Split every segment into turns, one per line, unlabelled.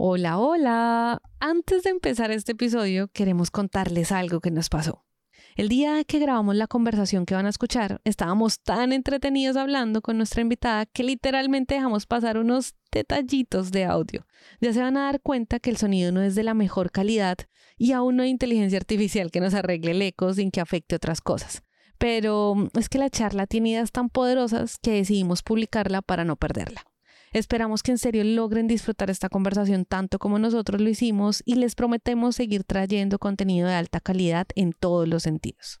Hola, hola. Antes de empezar este episodio, queremos contarles algo que nos pasó. El día que grabamos la conversación que van a escuchar, estábamos tan entretenidos hablando con nuestra invitada que literalmente dejamos pasar unos detallitos de audio. Ya se van a dar cuenta que el sonido no es de la mejor calidad y aún no hay inteligencia artificial que nos arregle el eco sin que afecte otras cosas. Pero es que la charla tiene ideas tan poderosas que decidimos publicarla para no perderla. Esperamos que en serio logren disfrutar esta conversación tanto como nosotros lo hicimos y les prometemos seguir trayendo contenido de alta calidad en todos los sentidos.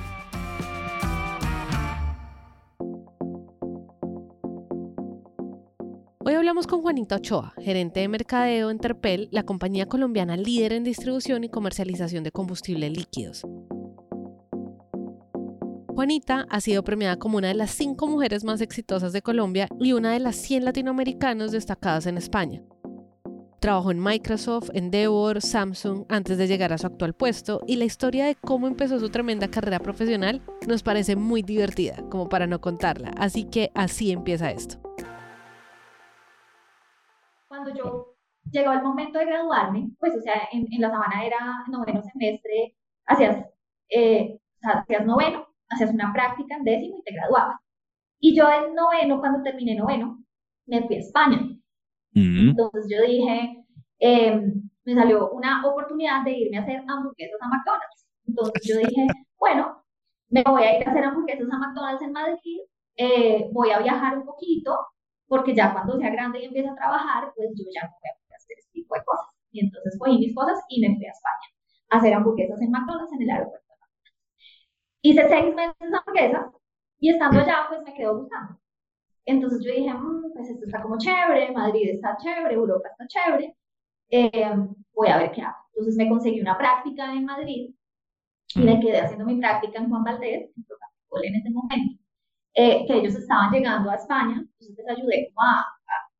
Hoy hablamos con Juanita Ochoa, gerente de mercadeo en Terpel, la compañía colombiana líder en distribución y comercialización de combustibles líquidos. Juanita ha sido premiada como una de las cinco mujeres más exitosas de Colombia y una de las 100 latinoamericanos destacadas en España. Trabajó en Microsoft, Endeavor, Samsung antes de llegar a su actual puesto y la historia de cómo empezó su tremenda carrera profesional nos parece muy divertida, como para no contarla, así que así empieza esto
cuando yo llegó el momento de graduarme, pues, o sea, en, en la sabana era noveno semestre, hacías, eh, hacías noveno, hacías una práctica en décimo y te graduabas. Y yo en noveno, cuando terminé noveno, me fui a España. Mm. Entonces yo dije, em, me salió una oportunidad de irme a hacer hamburguesas a McDonald's. Entonces yo dije, bueno, me voy a ir a hacer hamburguesas a McDonald's en Madrid, eh, voy a viajar un poquito, porque ya cuando sea grande y empiece a trabajar, pues yo ya no voy a poder hacer este tipo de cosas. Y entonces cogí mis cosas y me fui a España a hacer hamburguesas en McDonald's en el aeropuerto. Hice seis meses de hamburguesas y estando allá, pues me quedó gustando. Entonces yo dije, mmm, pues esto está como chévere, Madrid está chévere, Europa está chévere, eh, voy a ver qué hago. Entonces me conseguí una práctica en Madrid y me quedé haciendo mi práctica en Juan Valdez, en ese momento. Eh, que ellos estaban llegando a España, entonces les ayudé como a,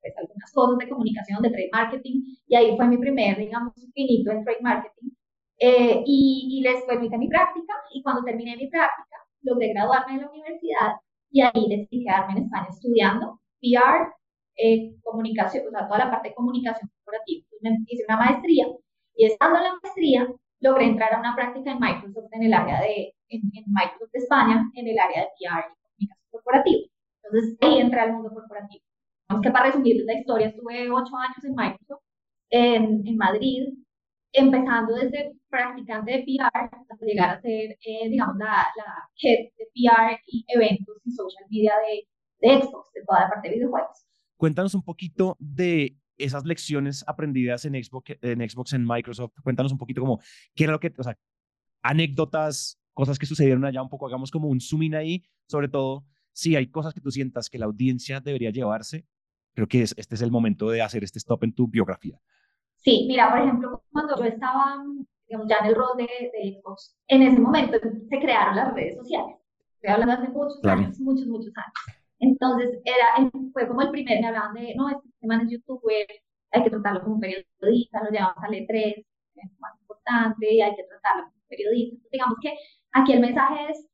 pues, algunas cosas de comunicación, de trade marketing, y ahí fue mi primer, digamos, finito en trade marketing. Eh, y, y les permití mi práctica, y cuando terminé mi práctica, logré graduarme de la universidad, y ahí decidí quedarme en España estudiando PR, eh, comunicación, o sea, toda la parte de comunicación corporativa. Entonces, hice una maestría, y estando en la maestría, logré entrar a una práctica en Microsoft en el área de, en, en Microsoft de España, en el área de PR corporativo. Entonces ahí entra el mundo corporativo. Vamos que para resumir la historia, estuve ocho años en Microsoft, en, en Madrid, empezando desde practicante de PR hasta llegar a ser, eh, digamos, la, la head de PR y eventos y social media de, de Xbox, de toda la parte de videojuegos.
Cuéntanos un poquito de esas lecciones aprendidas en Xbox, en Xbox, en Microsoft. Cuéntanos un poquito como, qué era lo que, o sea, anécdotas, cosas que sucedieron allá, un poco, hagamos como un zoom in ahí, sobre todo si hay cosas que tú sientas que la audiencia debería llevarse, creo que este es el momento de hacer este stop en tu biografía.
Sí, mira, por ejemplo, cuando yo estaba digamos, ya en el rol de, de Xbox, en ese momento se crearon las redes sociales. Estoy hablando hace muchos años, muchos, muchos años. Entonces, era, fue como el primer, me hablaban de, no, este tema es youtuber, hay que tratarlo como periodista, lo llevamos al E3, es más importante, y hay que tratarlo como periodista. digamos que aquí el mensaje es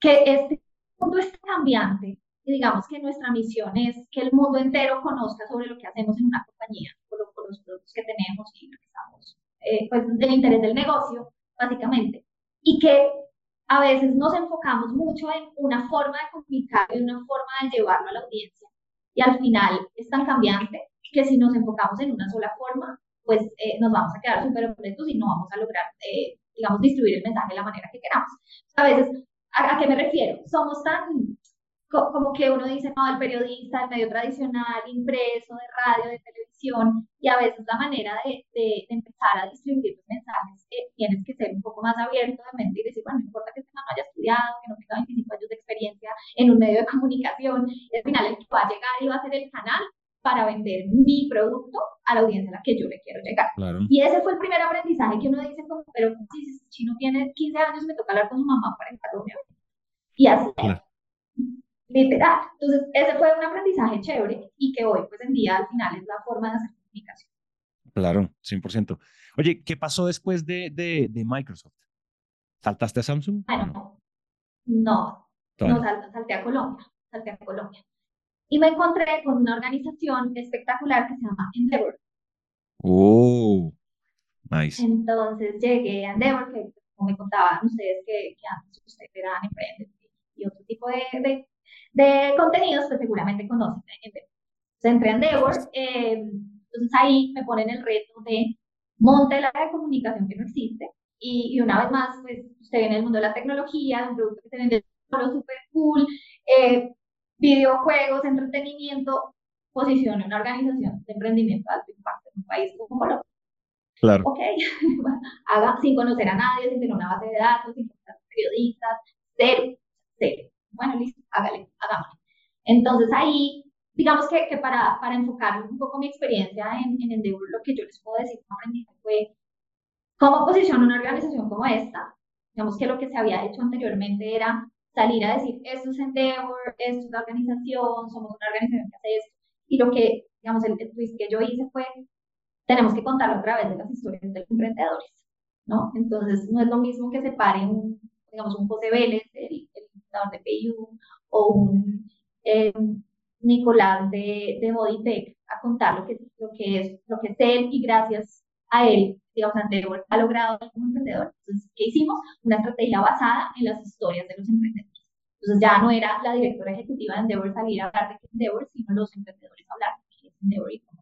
que este mundo es cambiante y digamos que nuestra misión es que el mundo entero conozca sobre lo que hacemos en una compañía, con, los productos que tenemos y lo que estamos, eh, pues del interés del negocio, básicamente. Y que a veces nos enfocamos mucho en una forma de comunicar y una forma de llevarlo a la audiencia. Y al final es tan cambiante que si nos enfocamos en una sola forma, pues eh, nos vamos a quedar súper obsoletos y no vamos a lograr, eh, digamos, distribuir el mensaje de la manera que queramos. A veces ¿A, qué me refiero? Somos tan, como que uno dice, no, el periodista, el medio tradicional, impreso, de radio, de televisión, y a veces la manera de, de, empezar a distribuir los mensajes eh, tienes que ser un poco más abierto de mente y decir, bueno, no importa que este no haya estudiado, que no tenga 25 años de experiencia en un medio de comunicación, al final el que va a llegar y va a ser el canal, para vender mi producto a la audiencia a la que yo le quiero llegar. Y ese fue el primer aprendizaje que uno dice, como, pero si este chino tiene 15 años, me toca hablar con su mamá para esta reunión. Y así literal. Entonces, ese fue un aprendizaje chévere y que hoy, pues en día, al final es la forma de hacer comunicación.
Claro, 100%. Oye, ¿qué pasó después de, de, de Microsoft? ¿Saltaste a Samsung?
Bueno, no, no, salté a Colombia, salté a Colombia. Y me encontré con una organización espectacular que se llama Endeavor.
Oh, nice.
Entonces llegué a Endeavor, que como me contaban ustedes que, que antes ustedes eran emprendedores y otro tipo de, de, de contenidos, pues seguramente conocen Endeavor. Entonces entré a Endeavor, eh, entonces ahí me ponen el reto de monte la de comunicación que no existe. Y, y, una vez más, pues usted viene el mundo de la tecnología, un producto que se vende solo súper cool, eh, videojuegos, entretenimiento, posiciona una organización de emprendimiento de alto impacto en un país como Colombia.
Claro.
Ok, haga sin conocer a nadie, sin tener una base de datos, sin conocer periodistas, cero, cero. Bueno, listo, hágale, hagámoslo. Entonces ahí, digamos que, que para, para enfocar un poco mi experiencia en, en Endeavor, lo que yo les puedo decir como aprendizaje fue cómo posiciona una organización como esta. Digamos que lo que se había hecho anteriormente era salir a decir, esto es Endeavor, esto es una organización, somos una organización que hace esto. Y lo que, digamos, el, twist que yo hice fue, tenemos que contarlo a través de las historias de los emprendedores, ¿no? Entonces, no es lo mismo que se pare un, digamos, un José Vélez, el, el fundador de PayU, o un eh, Nicolás de, de Bodytech a contar lo que, lo, que es, lo que es él y gracias a él digamos, Endeavor ha logrado como emprendedor. Entonces, ¿qué hicimos? Una estrategia basada en las historias de los emprendedores. Entonces, ya no era la directora ejecutiva de Endeavor salir a hablar de Endeavor, sino los emprendedores hablar de Endeavor y cómo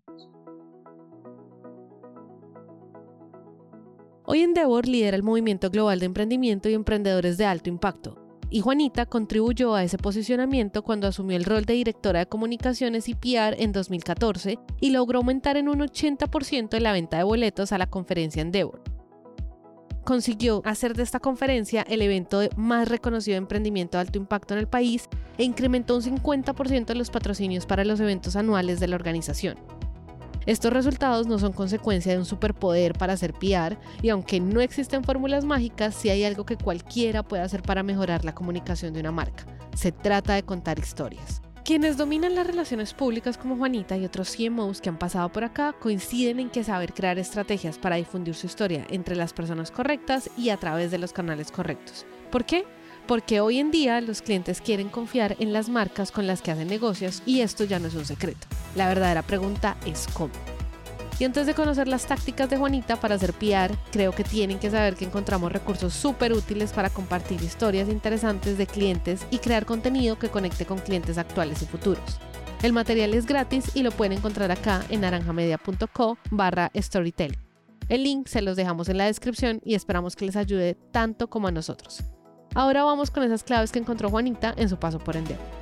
Hoy Endeavor lidera el movimiento global de emprendimiento y emprendedores de alto impacto, y Juanita contribuyó a ese posicionamiento cuando asumió el rol de directora de comunicaciones y PR en 2014 y logró aumentar en un 80% la venta de boletos a la conferencia Endeavor. Consiguió hacer de esta conferencia el evento más reconocido de emprendimiento de alto impacto en el país e incrementó un 50% los patrocinios para los eventos anuales de la organización. Estos resultados no son consecuencia de un superpoder para hacer PR y aunque no existen fórmulas mágicas, sí hay algo que cualquiera puede hacer para mejorar la comunicación de una marca. Se trata de contar historias. Quienes dominan las relaciones públicas como Juanita y otros CMOs que han pasado por acá coinciden en que saber crear estrategias para difundir su historia entre las personas correctas y a través de los canales correctos. ¿Por qué? Porque hoy en día los clientes quieren confiar en las marcas con las que hacen negocios y esto ya no es un secreto. La verdadera pregunta es cómo. Y antes de conocer las tácticas de Juanita para hacer PR, creo que tienen que saber que encontramos recursos súper útiles para compartir historias interesantes de clientes y crear contenido que conecte con clientes actuales y futuros. El material es gratis y lo pueden encontrar acá en naranjamedia.co barra storytelling. El link se los dejamos en la descripción y esperamos que les ayude tanto como a nosotros. Ahora vamos con esas claves que encontró Juanita en su paso por Endeavor.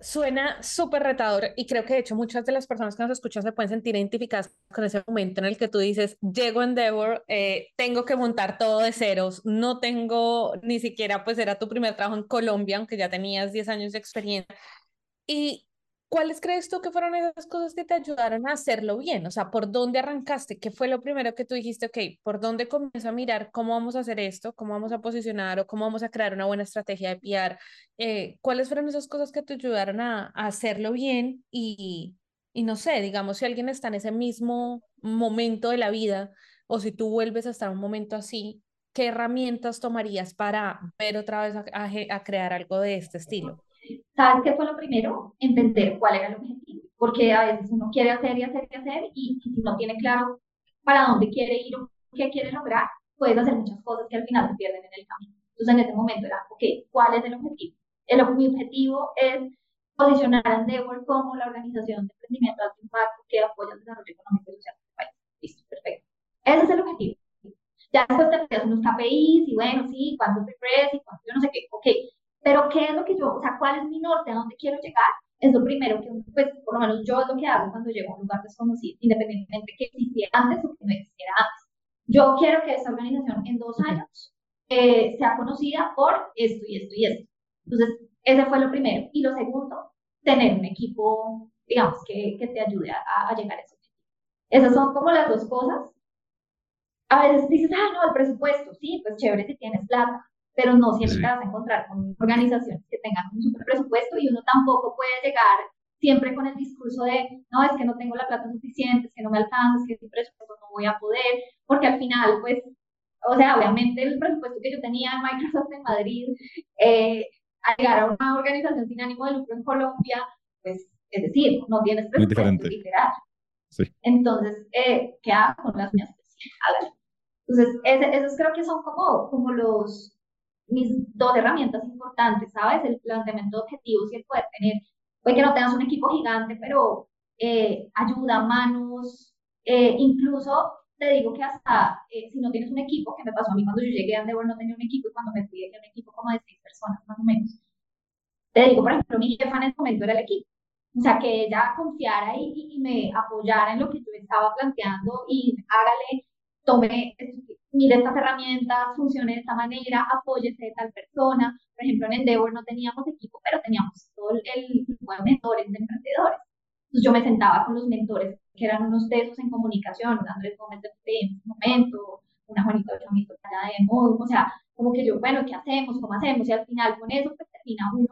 Suena súper retador y creo que de hecho muchas de las personas que nos escuchan se pueden sentir identificadas con ese momento en el que tú dices, llego a Endeavor, eh, tengo que montar todo de ceros, no tengo ni siquiera, pues era tu primer trabajo en Colombia, aunque ya tenías 10 años de experiencia. Y ¿Cuáles crees tú que fueron esas cosas que te ayudaron a hacerlo bien? O sea, ¿por dónde arrancaste? ¿Qué fue lo primero que tú dijiste, ok, ¿por dónde comienzo a mirar cómo vamos a hacer esto? ¿Cómo vamos a posicionar o cómo vamos a crear una buena estrategia de PR? Eh, ¿Cuáles fueron esas cosas que te ayudaron a, hacerlo bien? Y, y no sé, digamos, si alguien está en ese mismo momento de la vida o si tú vuelves a estar en un momento así, ¿qué herramientas tomarías para ver otra vez a crear algo de este estilo?
¿Sabes qué fue lo primero? Entender cuál era el objetivo. Porque a veces uno quiere hacer y hacer y hacer, y si no tiene claro para dónde quiere ir o qué quiere lograr, puedes hacer muchas cosas que al final se pierden en el camino. Entonces, en ese momento era, ok, ¿cuál es el objetivo? El, mi objetivo es posicionar a Endeavor como la organización de emprendimiento de impacto que apoya el desarrollo económico y social del país. Listo, perfecto. Ese es el objetivo. Ya después te hacer unos KPIs y bueno, sí, cuánto te y cuánto yo no sé qué. Ok, pero ¿qué es lo que yo, o sea, cuál es mi norte, a dónde quiero llegar? Es lo primero que, pues, por lo menos yo es lo que hago cuando llego a un lugar desconocido, independientemente que existiera antes o que no existiera antes. Yo quiero que esta organización en dos años eh, sea conocida por esto y esto y esto. Entonces, ese fue lo primero. Y lo segundo, tener un equipo digamos, que, que te ayude a, a llegar a eso. Esas son como las dos cosas. A veces dices, ah, no, el presupuesto, sí, pues chévere si tienes plata, pero no siempre te vas a encontrar con organizaciones que tengan un super presupuesto y uno tampoco puede llegar siempre con el discurso de, no, es que no tengo la plata suficiente, es que no me alcanza, es que sin presupuesto no voy a poder, porque al final, pues, o sea, obviamente el presupuesto que yo tenía en Microsoft en Madrid, eh, al llegar a una organización sin ánimo de lucro en Colombia, pues, es decir, no tienes presupuesto literal. Sí. Entonces, eh, ¿qué hago con las mías? Entonces, esos creo que son como, como los, mis dos herramientas importantes, ¿sabes? El planteamiento de objetivos y el poder tener, puede que no tengas un equipo gigante, pero eh, ayuda, manos, eh, incluso te digo que hasta eh, si no tienes un equipo, que me pasó a mí cuando yo llegué a Endeavor no tenía un equipo y cuando me fui tenía un equipo como de seis personas más o menos. Te digo, por ejemplo, mi jefa en ese momento era el equipo. O sea, que ella confiara y, y me apoyara en lo que yo estaba planteando y hágale, tome mire estas herramientas, funcione de esta manera, apóyese de tal persona. Por ejemplo, en Endeavor no teníamos equipo, pero teníamos todo el grupo de mentores, de emprendedores. Entonces yo me sentaba con los mentores, que eran unos tesos en comunicación, Andrés Gómez de en ese momento, una Juanita de modo, o sea, como que yo, bueno, ¿qué hacemos? ¿Cómo hacemos? Y al final con eso pues termina uno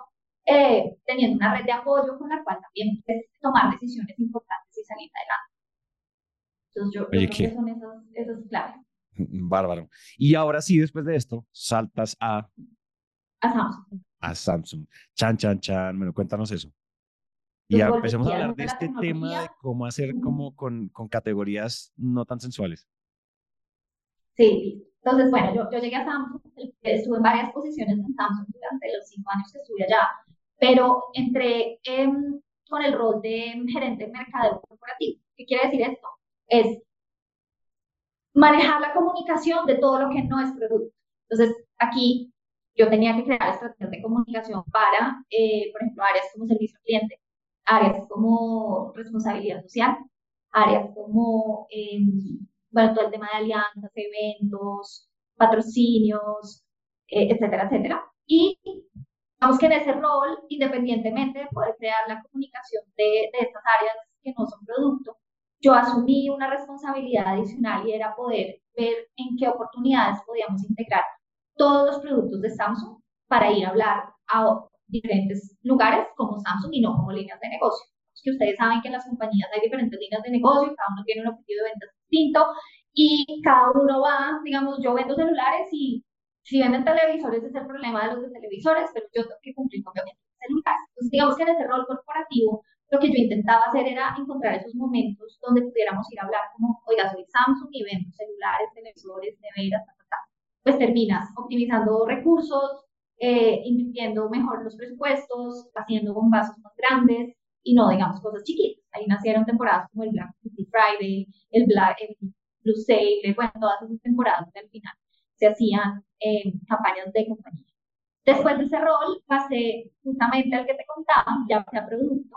eh, teniendo una red de apoyo con la cual también puedes tomar decisiones importantes y salir adelante. Entonces yo, creo que son esos claves.
Bárbaro. Y ahora sí, después de esto, saltas a...
A Samsung.
A Samsung. Chan, chan, chan. Bueno, cuéntanos eso. Y ya empecemos a hablar de este tema de cómo hacer como con, con categorías no tan sensuales.
Sí, entonces, bueno, yo, yo llegué a Samsung, estuve en varias posiciones en Samsung durante los cinco años que estuve allá, pero entré con el rol de gerente de mercadeo corporativo. ¿Qué quiere decir esto? Es manejar la comunicación de todo lo que no es producto. Entonces, aquí yo tenía que crear estrategias de comunicación para, eh, por ejemplo, áreas como servicio al cliente, áreas como responsabilidad social, áreas como, eh, bueno, todo el tema de alianzas, eventos, patrocinios, eh, etcétera, etcétera. Y vamos que en ese rol, independientemente de poder crear la comunicación de, de estas áreas que no son producto, yo asumí una responsabilidad adicional y era poder ver en qué oportunidades podíamos integrar todos los productos de Samsung para ir a hablar a diferentes lugares como Samsung y no como líneas de negocio. Es que ustedes saben que en las compañías hay diferentes líneas de negocio, cada uno tiene un objetivo de ventas distinto y cada uno va, digamos, yo vendo celulares y si venden televisores es el problema de los de televisores, pero yo tengo que cumplir con mi celulares. Entonces, digamos que en ese rol corporativo lo que yo intentaba hacer era encontrar esos momentos donde pudiéramos ir a hablar como, oiga, soy Samsung y vendo celulares, televisores, neveras, ta, ta, Pues terminas optimizando recursos, eh, invirtiendo mejor los presupuestos, haciendo bombazos más grandes y no, digamos, cosas chiquitas. Ahí nacieron temporadas como el Black Friday, el Black, el Blue Sale, bueno, todas esas temporadas que al final se hacían eh, campañas de compañía. Después de ese rol pasé justamente al que te contaba, ya sea producto,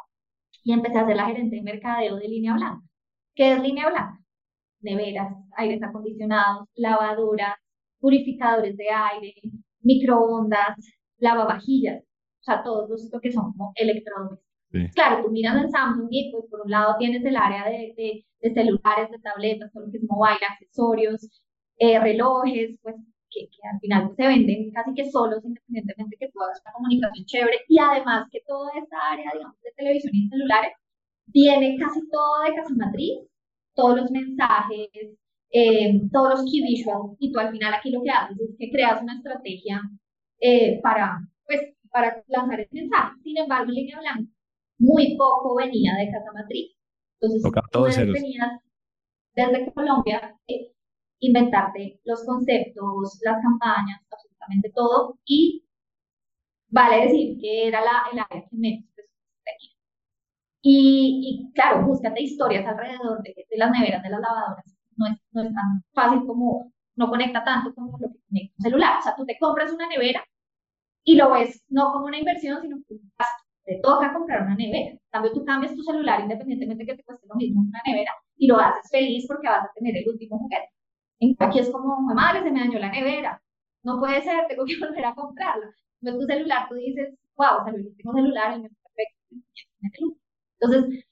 y empecé a ser la gerente de mercadeo de línea blanca. ¿Qué es línea blanca? Neveras, aires acondicionados, lavadoras, purificadores de aire, microondas, lavavajillas, o sea, todos los que son como electrodomésticos. Claro, tú miras en Samsung y pues por un lado tienes el área de, de, de celulares, de tabletas, todo lo que es mobile, accesorios, eh, relojes, pues que, al final se venden casi que solos, independientemente que tú hagas una comunicación chévere. Y además que toda esta área, digamos, de televisión y celulares, viene casi todo de casa matriz, todos los mensajes, eh, todos los key visuals, y tú al final aquí lo que haces es que creas una estrategia eh, para, pues, para lanzar ese mensaje. Sin embargo, línea blanca, muy poco venía de casa matriz. Entonces, tú venías desde Colombia, eh, inventarte los conceptos, las campañas, absolutamente todo, y vale decir que era la, el área que menos tenía. Y, y, claro, búscate historias alrededor de, de, las neveras, de las lavadoras. No es, no es tan fácil como, no conecta tanto como lo que conecta un celular. O sea, tú te compras una nevera y lo ves no como una inversión, sino como un gasto. Te toca comprar una nevera. En cambio, tú cambias tu celular independientemente que te cueste lo mismo una nevera y lo haces feliz porque vas a tener el último juguete. Aquí es como, madre, se me dañó la nevera. No puede ser, tengo que volver a comprarla. No tu celular, tú dices, wow, tengo celular, es perfecto. Entonces,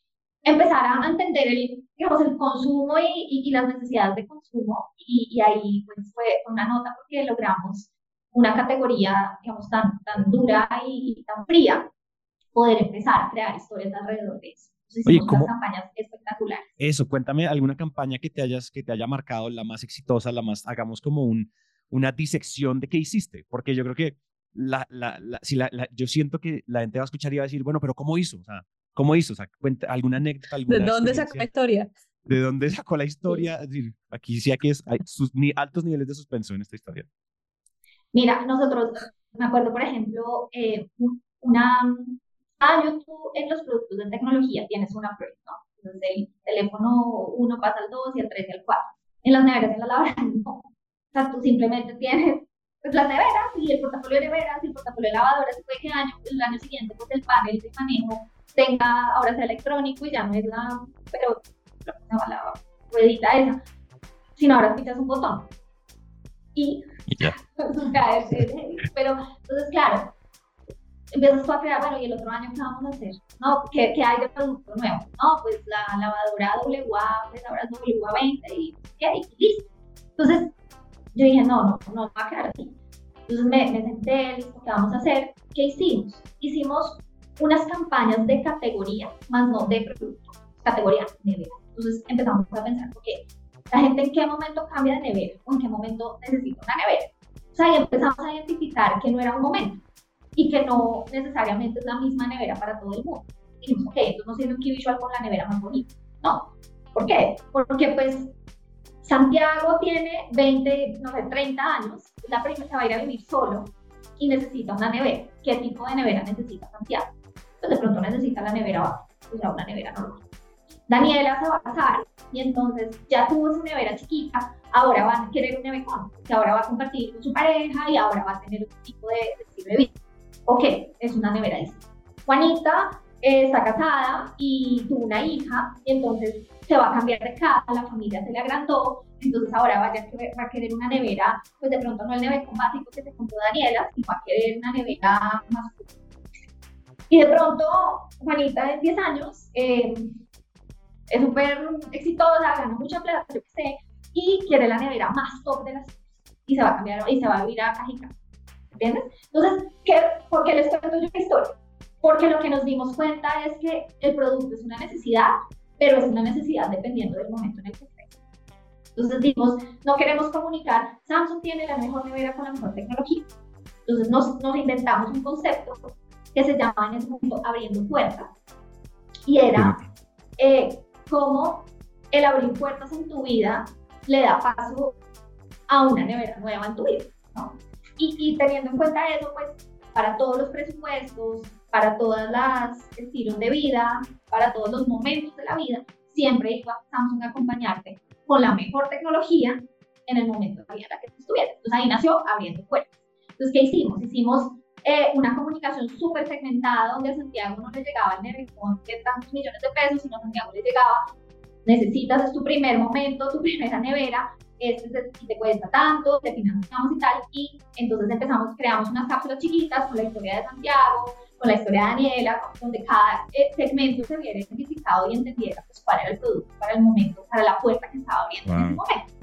empezar a entender el, digamos, el consumo y, las necesidades de consumo y, y, ahí pues fue una nota porque logramos una categoría, digamos, tan, tan dura y, tan fría, poder empezar a crear historias alrededor de eso. Oye, ¿cómo? campañas espectaculares.
Eso, cuéntame alguna campaña que te, hayas, que te haya marcado, la más exitosa, la más, hagamos como un, una disección de qué hiciste, porque yo creo que la, la, la, si la, yo siento que la gente va a escuchar y va a decir, bueno, pero ¿cómo hizo? O sea, ¿Cómo hizo? O sea, cuenta alguna anécdota. Alguna
¿De dónde sacó la historia?
¿De dónde sacó la historia? Es decir, aquí sí que es, hay sus, ni altos niveles de suspenso en esta historia.
Mira, nosotros, me acuerdo, por ejemplo, eh, una, año tú en los productos de tecnología tienes una prueba, ¿no? Entonces el teléfono 1 pasa al 2 y el 3 y al 4. En las neveras, en la lavadora, no. O sea, tú simplemente tienes pues, las neveras y el portafolio de neveras y el portafolio de lavadoras. Puede que año, el año siguiente, pues el panel de manejo tenga, ahora sea electrónico y ya no es la, pero no, la ruedita esa, sino ahora pichas un botón. Y, ya. pero entonces, claro, empiezas tú a crear, bueno, y el otro año, ¿qué vamos a hacer? No, ¿qué, qué hay de producto nuevo? No, pues la lavadora WA, pues ahora es WA20 y, ¿qué? y listo. Entonces, yo dije, no, no, no va a quedar así. Entonces me, me senté, listo, ¿qué vamos a hacer? ¿Qué hicimos? Hicimos unas campañas de categoría, más no de producto, categoría nevera. Entonces empezamos a pensar, ok, la gente en qué momento cambia de nevera o en qué momento necesita una nevera. O sea, y empezamos a identificar que no era un momento y que no necesariamente es la misma nevera para todo el mundo. Dijimos, ok, entonces no sirve un visual con la nevera más bonita. No. ¿Por qué? Porque pues Santiago tiene 20, no sé, 30 años, la primera se va a ir a vivir solo y necesita una nevera. ¿Qué tipo de nevera necesita Santiago? de pronto necesita la nevera o sea, una nevera normal. Daniela se va a casar y entonces ya tuvo su nevera chiquita, ahora va a querer un nevecón, que ahora va a compartir con su pareja y ahora va a tener un tipo de, estilo de vida. Ok, es una nevera distinta. Juanita eh, está casada y tuvo una hija, y entonces se va a cambiar de casa, la familia se le agrandó, entonces ahora va a, va a querer una nevera, pues de pronto no el nevecón básico que se compró Daniela, sino va a querer una nevera más y de pronto, Juanita de 10 años eh, es súper exitosa, gana mucha plata, yo qué sé, y quiere la nevera más top de las y se va a cambiar y se va a vivir a Cajica. ¿Entiendes? Entonces, ¿qué, ¿por qué les cuento yo esta historia? Porque lo que nos dimos cuenta es que el producto es una necesidad, pero es una necesidad dependiendo del momento en el que esté. Entonces dijimos, no queremos comunicar, Samsung tiene la mejor nevera con la mejor tecnología. Entonces nos, nos inventamos un concepto que se llamaba en ese momento Abriendo Puertas. Y era eh, cómo el abrir puertas en tu vida le da paso a una nevera nueva en tu vida. ¿no? Y, y, teniendo en cuenta eso, pues para todos los presupuestos, para todas las estilos de vida, para todos los momentos de la vida, siempre iba Samsung acompañarte con la mejor tecnología en el momento de la vida en la que tú estuvieras. Entonces ahí nació abriendo puertas. Entonces, ¿qué hicimos? Hicimos eh, una comunicación súper segmentada donde a Santiago no le llegaba el nevecón de tantos millones de pesos, sino a Santiago le llegaba, necesitas, es tu primer momento, tu primera nevera, este te cuesta tanto, te financiamos y tal, y entonces empezamos, creamos unas cápsulas chiquitas con la historia de Santiago, con la historia de Daniela, donde cada eh, segmento se viera identificado y entendiera pues, cuál era el producto para el momento, para la puerta que estaba abriendo en ese momento.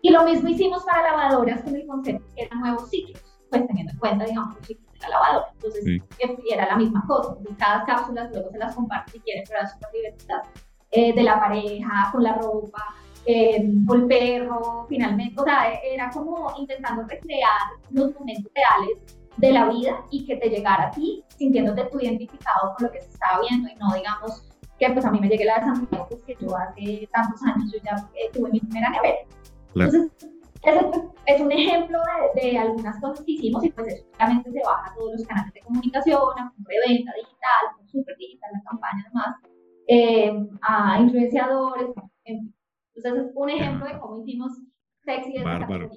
Y lo mismo hicimos para lavadoras con el concepto que eran nuevos ciclos, pues teniendo en cuenta, digamos, los ciclos la lavadora. Entonces, era la misma cosa. Entonces, cada cápsula luego se las comparte si quieren, pero las divertidas eh, de la pareja, con la ropa, eh, el perro, finalmente. O sea, era como intentando recrear los momentos reales de la vida y que te llegara a ti sintiéndote tú identificado con lo que se estaba viendo y no digamos que pues a mí me llegue la de Santiago, pues que yo hace tantos años yo ya eh, tuve mi primera nevera. Entonces, es un ejemplo de, algunas cosas que hicimos y pues eso claramente se baja a todos los canales de comunicación, a venta digital, super digital, la campaña además, eh, a influenciadores, Entonces es un ejemplo de cómo hicimos sexy de
Bárbaro.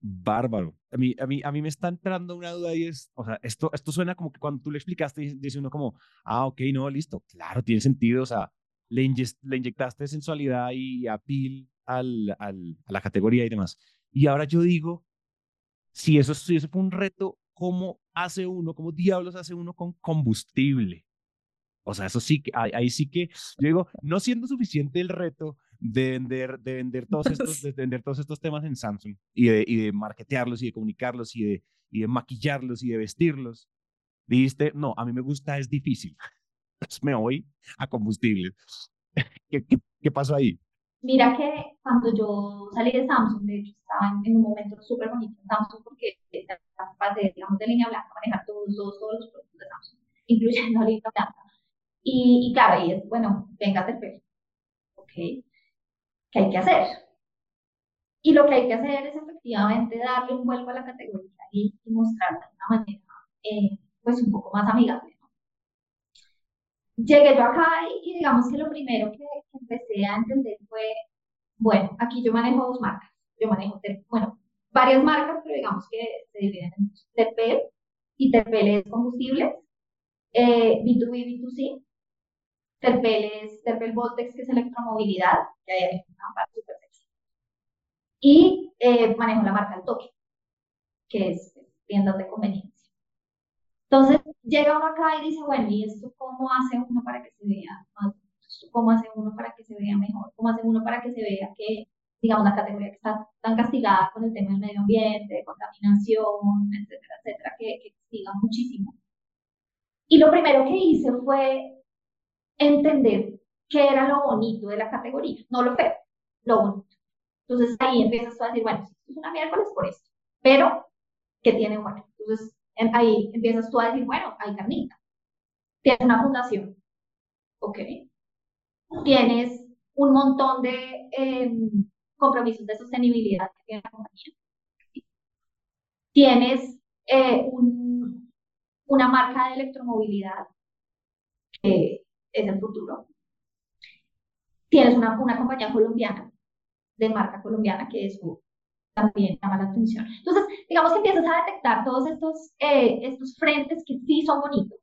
Bárbaro. A mí, a, mí, a mí me está entrando una duda y es, o sea, esto, esto suena como que cuando tú le explicaste, dice uno como, ah, ok, no, listo, claro, tiene sentido, o sea, le, le inyectaste sensualidad y apil al, al, a la categoría y demás. Y ahora yo digo, si eso, si eso fue un reto, ¿cómo hace uno, cómo diablos hace uno con combustible? O sea, eso sí, ahí, sí que, yo digo, no siendo suficiente el reto de vender, de vender, todos, estos, de vender todos estos temas en Samsung y de, y de marketearlos y de comunicarlos y de, y de maquillarlos y de vestirlos, dijiste, no, a mí me gusta, es difícil. Pues me voy a combustible. ¿Qué, qué, qué pasó ahí?
Mira que cuando yo salí de Samsung, de hecho, estaba en, un momento súper bonito en Samsung porque pasé, digamos, de línea blanca a manejar todos, todos, todos los productos de Samsung, incluyendo línea blanca. Y, y claro, ahí es, bueno, venga pelo. ¿Ok? ¿Qué hay que hacer? Y lo que hay que hacer es efectivamente darle un vuelco a la categoría y, mostrarla de una manera, eh, pues, un poco más amigable. Llegué yo acá y, digamos que lo primero que, empecé a entender fue, bueno, aquí yo manejo dos marcas. Yo manejo, bueno, varias marcas, pero digamos que se dividen en TPL y TPL es combustibles, eh, B2B, B2C, Terpel es Terpel Voltex, que es electromovilidad, que hay una parte súper. Y eh, manejo la marca El Toque, que es tiendas de conveniencia. Entonces, llega uno acá y dice, bueno, ¿y esto cómo hace uno para que se vea más? ¿Cómo hace uno para que se vea mejor? ¿Cómo hace uno para que se vea que, digamos, la categoría que está tan castigada con el tema del medio ambiente, contaminación, etcétera, etcétera, que, que muchísimo? Y lo primero que hice fue entender qué era lo bonito de la categoría, no lo feo, lo bonito. Entonces ahí empiezas a decir, bueno, es una miércoles por esto, pero ¿qué tiene bueno? Entonces ahí empiezas tú a decir, bueno, hay carnita, tienes una fundación, ¿ok? Tienes un montón de em, compromisos de sostenibilidad que tiene la compañía. Tienes eh, un, una marca de electromovilidad que es el futuro. Tienes una, una compañía colombiana, de marca colombiana, que eso también llama la atención. Entonces, digamos que empiezas a detectar todos estos, eh, estos frentes que sí son bonitos.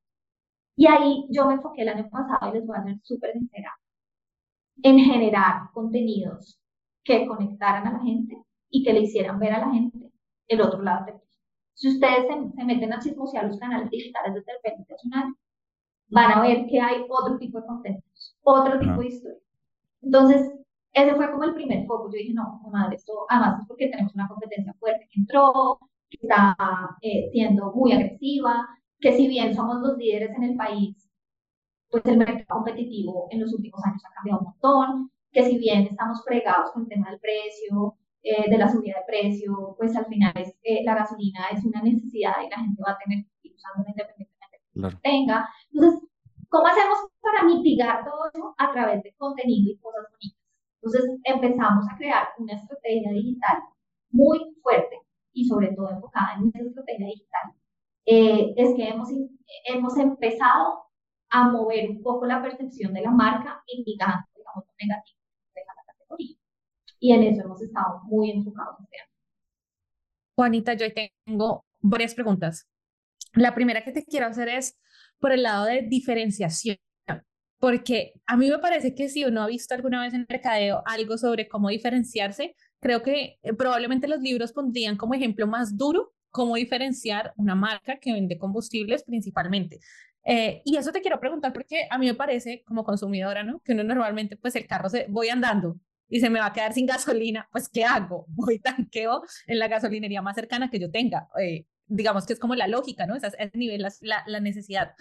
Y ahí yo me enfoqué el año pasado, y les voy a ser súper sincera, en generar contenidos que conectaran a la gente y que le hicieran ver a la gente el otro lado del Si ustedes se, meten a chismosear los canales digitales de Telefónica Nacional, van a ver que hay otro tipo de contenidos, otro tipo de historia. Entonces, ese fue como el primer foco. Yo dije, no, madre, esto además es porque tenemos una competencia fuerte que entró, que está eh, siendo muy agresiva, que si bien somos los líderes en el país, pues el mercado competitivo en los últimos años ha cambiado un montón, que si bien estamos fregados con el tema del precio, eh, de la subida de precio, pues al final es, eh, la gasolina es una necesidad y la gente va a tener que ir usando independientemente tenga. Entonces, ¿cómo hacemos para mitigar todo eso? A través de contenido y cosas bonitas. Entonces, empezamos a crear una estrategia digital muy fuerte y sobre todo enfocada en esa estrategia digital. Eh, es que hemos, hemos empezado a mover un poco la percepción de la marca, indicando, digamos, lo negativo de la categoría. Y en eso hemos estado muy enfocados este
Juanita, yo tengo varias preguntas. La primera que te quiero hacer es por el lado de diferenciación, porque a mí me parece que si uno ha visto alguna vez en mercadeo algo sobre cómo diferenciarse, creo que eh, probablemente los libros pondrían como ejemplo más duro cómo diferenciar una marca que vende combustibles principalmente. Eh, y eso te quiero preguntar porque a mí me parece como consumidora, ¿no? Que uno normalmente pues el carro se voy andando y se me va a quedar sin gasolina, pues ¿qué hago? Voy tanqueo en la gasolinería más cercana que yo tenga. Eh, digamos que es como la lógica, ¿no? Es ese nivel la, la, necesidad.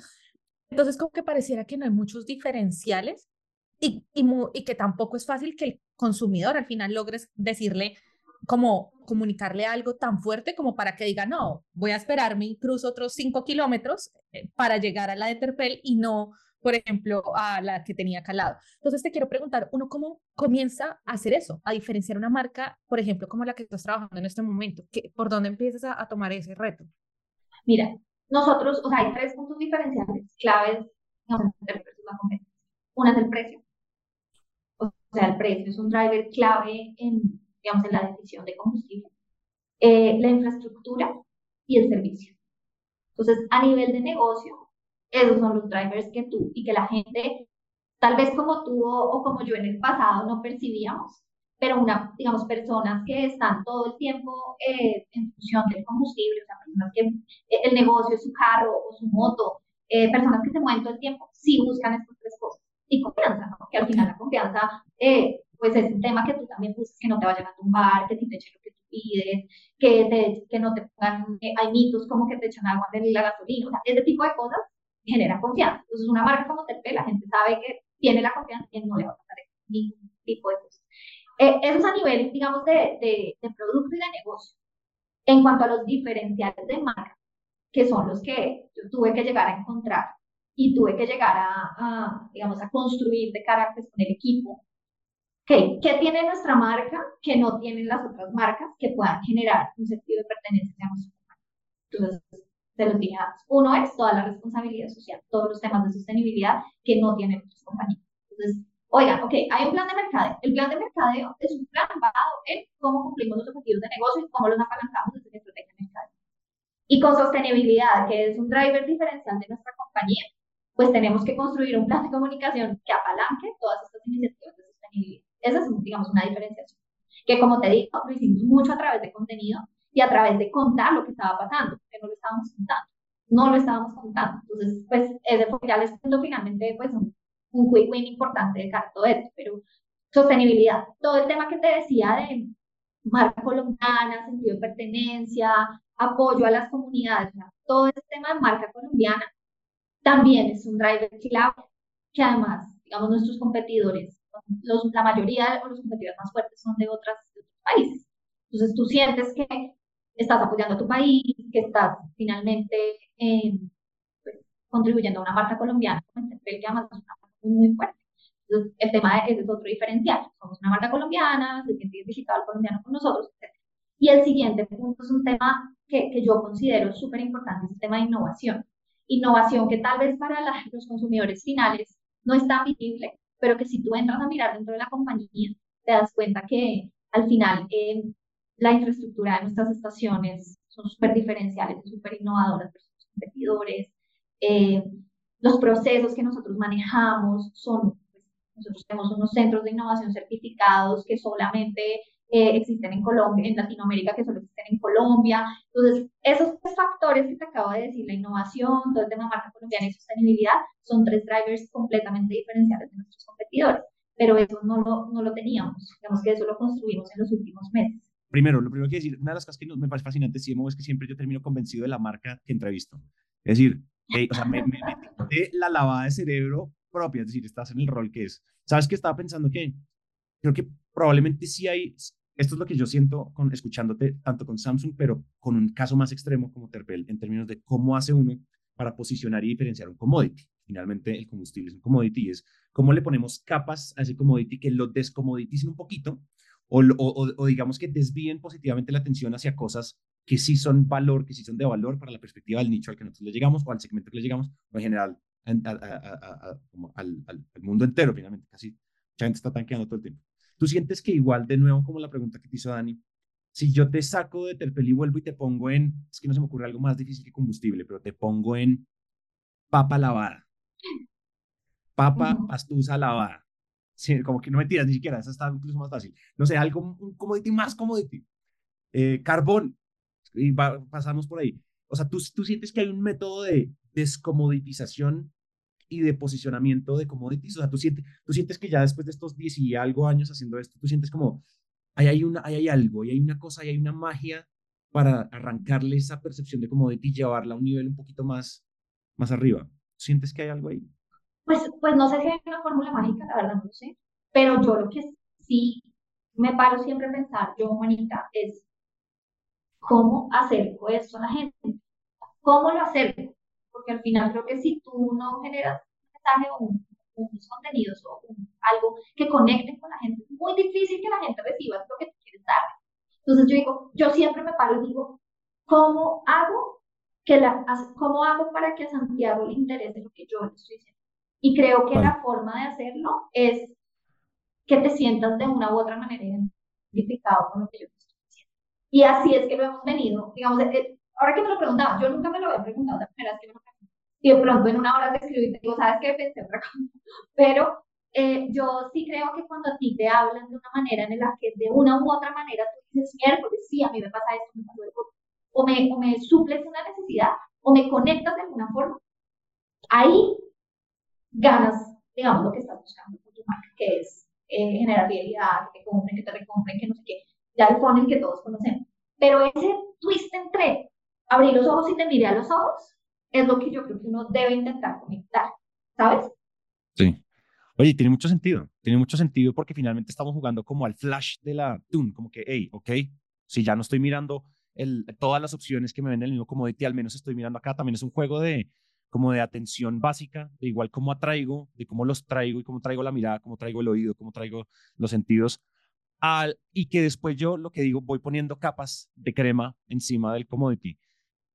Entonces, como que pareciera que no hay muchos diferenciales y, y, y, que tampoco es fácil que el consumidor al final logres decirle, como comunicarle algo tan fuerte como para que diga, no, voy a esperarme incluso otros cinco kilómetros eh, para llegar a la de Terpel y no por ejemplo, a la que tenía calado. Entonces te quiero preguntar, ¿uno cómo comienza a hacer eso? A diferenciar una marca, por ejemplo, como la que estás trabajando en este momento. ¿Por dónde empiezas a, tomar ese reto?
Mira, nosotros, o sea, hay tres puntos diferenciales claves Una es el precio. O sea, el precio es un driver clave en, digamos, en la decisión de combustible. Eh, la infraestructura y el servicio. Entonces, a nivel de negocio, esos son los drivers que tú y que la gente, tal vez como tú o, como yo en el pasado, no percibíamos, pero una, digamos, personas que están todo el tiempo eh, en función del combustible, o sea, personas que eh, el negocio es su carro o su moto, eh, personas que se mueven todo el tiempo, sí buscan estas tres cosas. Y confianza, ¿no? Que al final la confianza, eh, pues es un tema que tú también buscas, que no te vayan a tumbar, que te echen lo que tú pides, que, te, que no te pongan, eh, hay mitos como que te echan agua de la gasolina, o sea, ese tipo de cosas generan confianza. Entonces, una marca como Terpel, la gente sabe que tiene la confianza y no le va a pasar ningún tipo de cosas. Eh, eso es a nivel, digamos, de, de, de producto y de negocio. En cuanto a los diferenciales de marca, que son los que yo tuve que llegar a encontrar y tuve que llegar a, digamos, a construir de carácter con el equipo. ¿Qué, ¿Qué tiene nuestra marca que no tienen las otras marcas que puedan generar un sentido de pertenencia a nuestra marca? Entonces, se los antes. Uno es toda la responsabilidad social, todos los temas de sostenibilidad que no tienen otras compañías. Entonces, oigan, ok, hay un plan de mercadeo. El plan de mercadeo es un plan basado en cómo cumplimos los objetivos de negocio y cómo los apalancamos desde la estrategia de mercadeo. Y con sostenibilidad, que es un driver diferencial de nuestra compañía, pues tenemos que construir un plan de comunicación que apalanque todas estas iniciativas de sostenibilidad. Esa es, digamos, una diferenciación. Que como te digo, lo hicimos mucho a través de contenido y a través de contar lo que estaba pasando, que no lo estábamos contando. No lo estábamos contando. Entonces, pues, ese fue, ya les cuento finalmente, pues, un, un quick win importante de todo esto. Pero sostenibilidad, todo el tema que te decía de marca colombiana, sentido de pertenencia, apoyo a las comunidades, todo este tema de marca colombiana también es un driver clave que además, digamos, nuestros competidores, los, la mayoría de los competidores más fuertes son de, otras, otros países. Entonces tú sientes que estás apoyando a tu país, que estás finalmente pues, contribuyendo a una marca colombiana, que además es una marca muy, fuerte. Entonces, el tema es, es otro diferencial. Somos una marca colombiana, se siente identificado el colombiano con nosotros, etc. Y el siguiente punto es un tema que, que yo considero súper importante, es el tema de innovación. Innovación que tal vez para los consumidores finales no es tan visible, pero que si tú entras a mirar dentro de la compañía, te das cuenta que al final eh, la infraestructura de nuestras estaciones son súper diferenciales, súper innovadoras los competidores. Eh, los procesos que nosotros manejamos son, pues, nosotros tenemos unos centros de innovación certificados que solamente eh, existen en Colombia, en Latinoamérica que solo existen en Colombia. Entonces, esos tres factores que te acabo de decir, la innovación, todo el tema marca colombiana y sostenibilidad, son tres drivers completamente diferenciales de nuestros competidores. Pero eso no lo, no lo teníamos. Digamos que eso lo construimos en los últimos meses.
Primero, lo primero que decir, una de las cosas que me parece fascinante, CMO, es que siempre yo termino convencido de la marca que entrevisto. Es decir, o sea, me, me, de la lavada de cerebro propia, es decir, estás en el rol que es. ¿Sabes qué estaba pensando? Que creo que probablemente sí hay, esto es lo que yo siento con, escuchándote tanto con Samsung, pero con un caso más extremo como Terpel, en términos de cómo hace uno para posicionar y diferenciar un commodity. Finalmente, el combustible es un commodity y es cómo le ponemos capas a ese commodity que lo descommoditicen un poquito o, o, o, digamos que desvíen positivamente la atención hacia cosas que sí son valor, que sí son de valor para la perspectiva del nicho al que nosotros le llegamos o al segmento que le llegamos o en general al, al, mundo entero, finalmente. Casi mucha gente está tanqueando todo el tiempo. ¿Tú sientes que igual, de nuevo, como la pregunta que te hizo Dani, si yo te saco de Terpel y vuelvo y te pongo en, es que no se me ocurre algo más difícil que combustible, pero te pongo en papa lavada, papa pastusa lavada, sí, como que no me tiras ni siquiera, esa está incluso más fácil, no sé, algo, un commodity más commodity, eh, carbón, y pasamos por ahí. O sea, ¿tú, tú sientes que hay un método de descomoditización y de posicionamiento de commodities? O sea, tú sientes, tú sientes que ya después de estos 10 y algo años haciendo esto, tú sientes como, ahí hay, una, ahí hay algo, y hay una cosa, ahí hay una magia para arrancarle esa percepción de commodity y llevarla a un nivel un poquito más, más arriba. ¿Sientes que hay algo ahí?
Pues, pues no sé si hay una fórmula mágica, la verdad no sé, pero yo lo que sí me paro siempre a pensar, yo, Juanita, es cómo acerco esto a la gente. ¿Cómo lo acerco? porque al final creo que si tú no generas un mensaje o unos contenidos o algo que conecten con la gente, es muy difícil que la gente reciba lo que tú quieres dar. Entonces yo digo, yo siempre me paro y digo, ¿cómo hago, que la, cómo hago para que a Santiago le interese lo que yo le estoy diciendo? Y creo que la forma de hacerlo es que te sientas de una u otra manera identificado con lo que yo estoy diciendo. Y así es que lo hemos venido, digamos, eh, ahora que me lo preguntaba, yo nunca me lo había preguntado, la primera vez que me lo pregunté. Y de pronto en una hora te escribo y te digo, ¿sabes qué? Pensé otra cosa. Pero eh, yo sí creo que cuando a ti te hablan de una manera en la que de una u otra manera tú dices, miércoles, sí, a mí me pasa esto, me pasa esto, o me, o me suples una necesidad, o me conectas de alguna forma, ahí ganas, digamos, lo que estás buscando con tu marca, que es eh, generar fidelidad, que te compren, que te recompren, que no sé qué, ya el funnel que todos conocemos. Pero ese twist entre abrir los ojos y te mire a los ojos es lo que yo creo que uno debe intentar conectar, ¿sabes?
Sí. Oye, tiene mucho sentido, tiene mucho sentido porque finalmente estamos jugando como al flash de la Tune, como que, hey, ok, si ya no estoy mirando todas las opciones que me ven el mismo commodity, al menos estoy mirando acá, también es un juego de como de atención básica, de igual cómo atraigo, de cómo los traigo y cómo traigo la mirada, cómo traigo el oído, cómo traigo los sentidos, al, y que después yo lo que digo, voy poniendo capas de crema encima del commodity.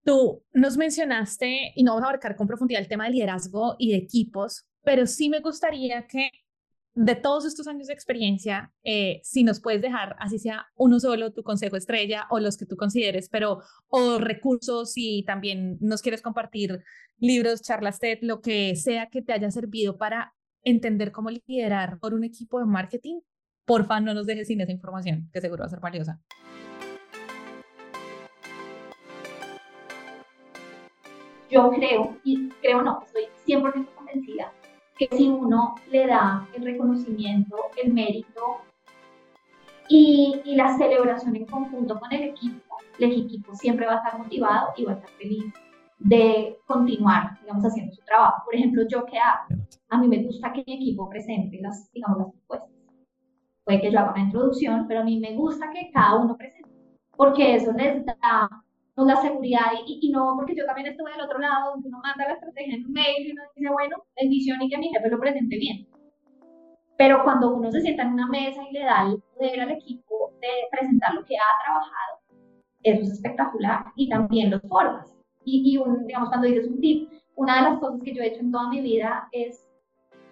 Tú nos mencionaste, y no vamos a abarcar con profundidad el tema de liderazgo y de equipos, pero sí me gustaría que de todos estos años de experiencia, eh, si nos puedes dejar, así sea uno solo, tu consejo estrella o los que tú consideres, pero o recursos y también nos quieres compartir libros, charlas TED, lo que sea que te haya servido para entender cómo liderar por un equipo de marketing, porfa no nos dejes sin esa información, que seguro va a ser valiosa.
Yo creo, y creo no, estoy 100% convencida que si uno le da el reconocimiento, el mérito y, y, la celebración en conjunto con el equipo, el equipo siempre va a estar motivado y va a estar feliz de continuar, digamos, haciendo su trabajo. Por ejemplo, yo que hago, a mí me gusta que mi equipo presente las, digamos, las propuestas. Puede que yo haga una introducción, pero a mí me gusta que cada uno presente, porque eso les da la seguridad y, y, no porque yo también estuve del otro lado, donde uno manda la estrategia en un mail y uno dice, bueno, bendición y que mi jefe lo presente bien. Pero cuando uno se sienta en una mesa y le da el poder al equipo de presentar lo que ha trabajado, eso es espectacular. Y también los formas. Y, y un, digamos, cuando dices un tip, una de las cosas que yo he hecho en toda mi vida es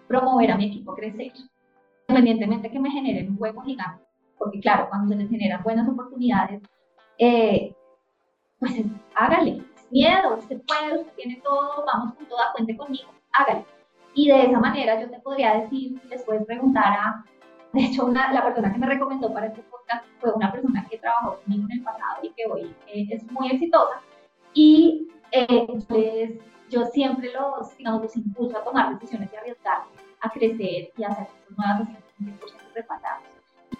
promover a mi equipo a crecer, independientemente que me generen un hueco gigante. Porque claro, cuando se les generan buenas oportunidades, eh, pues hágale, miedo, usted puede, usted tiene todo, vamos con toda, cuente conmigo, hágale. Y de esa manera yo te podría decir, después preguntar a, de hecho, una, la persona que me recomendó para este podcast fue una persona que trabajó conmigo en el pasado y que hoy eh, es muy exitosa. Y eh, pues, yo siempre los, digamos, los impulso a tomar decisiones y arriesgar, a crecer y a hacer nuevas, haciendo 100% preparados.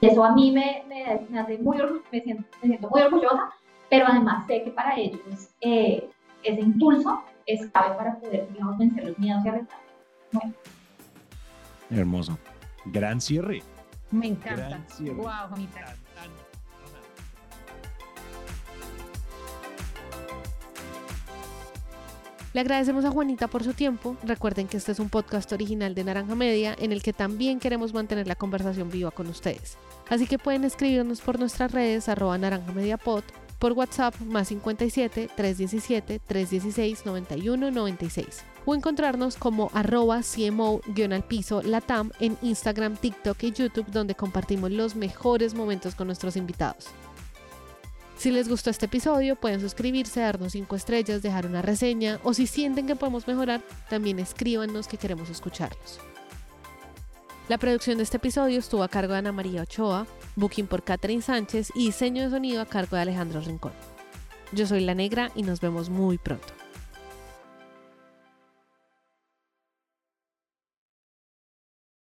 Y eso a mí me, me, me hace muy, me siento, me siento muy orgullosa pero además sé que para ellos eh, ese impulso es clave para poder, digamos, vencer los miedos y arrestar. Bueno.
Hermoso. Gran cierre.
Me encanta. Wow, Juanita.
Le agradecemos a Juanita por su tiempo. Recuerden que este es un podcast original de Naranja Media en el que también queremos mantener la conversación viva con ustedes. Así que pueden escribirnos por nuestras redes arroba naranja media pod por WhatsApp más 57 317 316 91 96 o encontrarnos como arroba CMO-al Latam en Instagram, TikTok y YouTube donde compartimos los mejores momentos con nuestros invitados. Si les gustó este episodio, pueden suscribirse, darnos 5 estrellas, dejar una reseña o si sienten que podemos mejorar, también escríbanos que queremos escucharlos. La producción de este episodio estuvo a cargo de Ana María Ochoa, booking por Catherine Sánchez y diseño de sonido a cargo de Alejandro Rincón. Yo soy La Negra y nos vemos muy pronto.